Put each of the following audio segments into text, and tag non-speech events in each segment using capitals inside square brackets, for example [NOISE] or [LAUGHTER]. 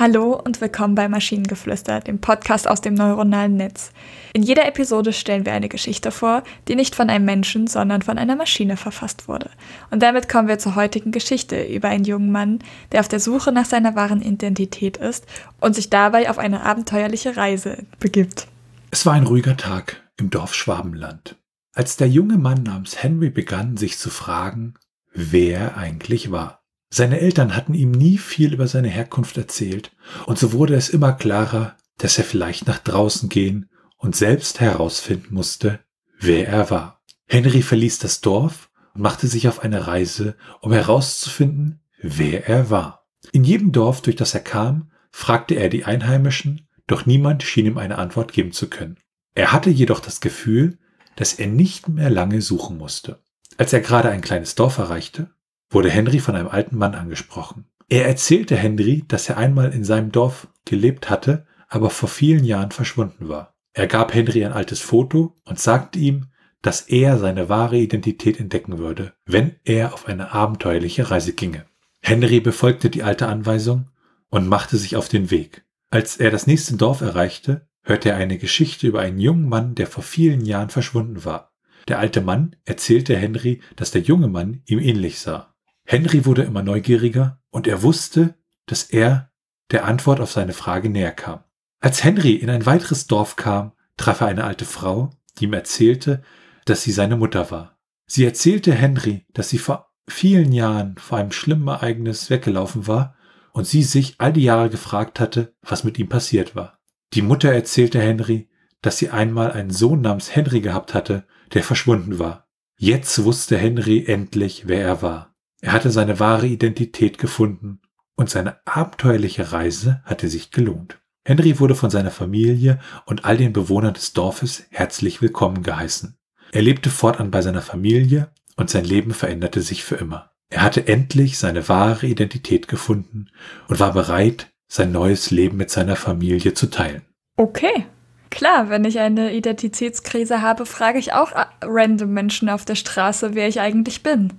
Hallo und willkommen bei Maschinengeflüster, dem Podcast aus dem neuronalen Netz. In jeder Episode stellen wir eine Geschichte vor, die nicht von einem Menschen, sondern von einer Maschine verfasst wurde. Und damit kommen wir zur heutigen Geschichte über einen jungen Mann, der auf der Suche nach seiner wahren Identität ist und sich dabei auf eine abenteuerliche Reise begibt. Es war ein ruhiger Tag im Dorf Schwabenland, als der junge Mann namens Henry begann, sich zu fragen, wer er eigentlich war. Seine Eltern hatten ihm nie viel über seine Herkunft erzählt, und so wurde es immer klarer, dass er vielleicht nach draußen gehen und selbst herausfinden musste, wer er war. Henry verließ das Dorf und machte sich auf eine Reise, um herauszufinden, wer er war. In jedem Dorf, durch das er kam, fragte er die Einheimischen, doch niemand schien ihm eine Antwort geben zu können. Er hatte jedoch das Gefühl, dass er nicht mehr lange suchen musste. Als er gerade ein kleines Dorf erreichte, wurde Henry von einem alten Mann angesprochen. Er erzählte Henry, dass er einmal in seinem Dorf gelebt hatte, aber vor vielen Jahren verschwunden war. Er gab Henry ein altes Foto und sagte ihm, dass er seine wahre Identität entdecken würde, wenn er auf eine abenteuerliche Reise ginge. Henry befolgte die alte Anweisung und machte sich auf den Weg. Als er das nächste Dorf erreichte, hörte er eine Geschichte über einen jungen Mann, der vor vielen Jahren verschwunden war. Der alte Mann erzählte Henry, dass der junge Mann ihm ähnlich sah. Henry wurde immer neugieriger und er wusste, dass er der Antwort auf seine Frage näher kam. Als Henry in ein weiteres Dorf kam, traf er eine alte Frau, die ihm erzählte, dass sie seine Mutter war. Sie erzählte Henry, dass sie vor vielen Jahren vor einem schlimmen Ereignis weggelaufen war und sie sich all die Jahre gefragt hatte, was mit ihm passiert war. Die Mutter erzählte Henry, dass sie einmal einen Sohn namens Henry gehabt hatte, der verschwunden war. Jetzt wusste Henry endlich, wer er war. Er hatte seine wahre Identität gefunden und seine abenteuerliche Reise hatte sich gelohnt. Henry wurde von seiner Familie und all den Bewohnern des Dorfes herzlich willkommen geheißen. Er lebte fortan bei seiner Familie und sein Leben veränderte sich für immer. Er hatte endlich seine wahre Identität gefunden und war bereit, sein neues Leben mit seiner Familie zu teilen. Okay, Klar, wenn ich eine Identitätskrise habe, frage ich auch random Menschen auf der Straße, wer ich eigentlich bin.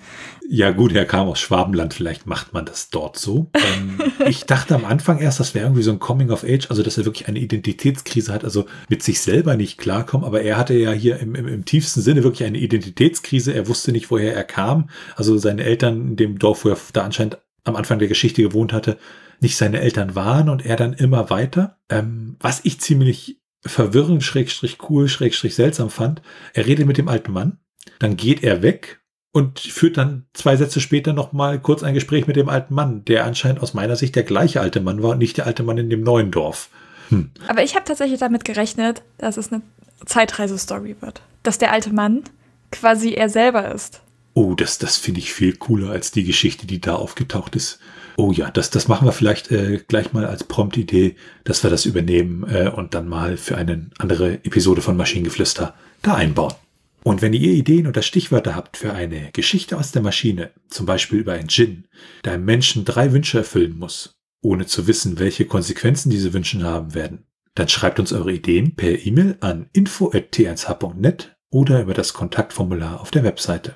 Ja gut, er kam aus Schwabenland, vielleicht macht man das dort so. Ähm, [LAUGHS] ich dachte am Anfang erst, das wäre irgendwie so ein Coming of Age, also dass er wirklich eine Identitätskrise hat, also mit sich selber nicht klarkommen, aber er hatte ja hier im, im, im tiefsten Sinne wirklich eine Identitätskrise. Er wusste nicht, woher er kam. Also seine Eltern in dem Dorf, wo er da anscheinend am Anfang der Geschichte gewohnt hatte, nicht seine Eltern waren und er dann immer weiter. Ähm, was ich ziemlich verwirrend, schrägstrich cool, schrägstrich seltsam fand. Er redet mit dem alten Mann, dann geht er weg und führt dann zwei Sätze später nochmal kurz ein Gespräch mit dem alten Mann, der anscheinend aus meiner Sicht der gleiche alte Mann war und nicht der alte Mann in dem neuen Dorf. Hm. Aber ich habe tatsächlich damit gerechnet, dass es eine Zeitreise-Story wird. Dass der alte Mann quasi er selber ist. Oh, das, das finde ich viel cooler als die Geschichte, die da aufgetaucht ist. Oh ja, das, das machen wir vielleicht äh, gleich mal als Prompt-Idee, dass wir das übernehmen äh, und dann mal für eine andere Episode von Maschinengeflüster da einbauen. Und wenn ihr Ideen oder Stichwörter habt für eine Geschichte aus der Maschine, zum Beispiel über einen Djinn, der einem Menschen drei Wünsche erfüllen muss, ohne zu wissen, welche Konsequenzen diese Wünsche haben werden, dann schreibt uns eure Ideen per E-Mail an info.t1h.net oder über das Kontaktformular auf der Webseite.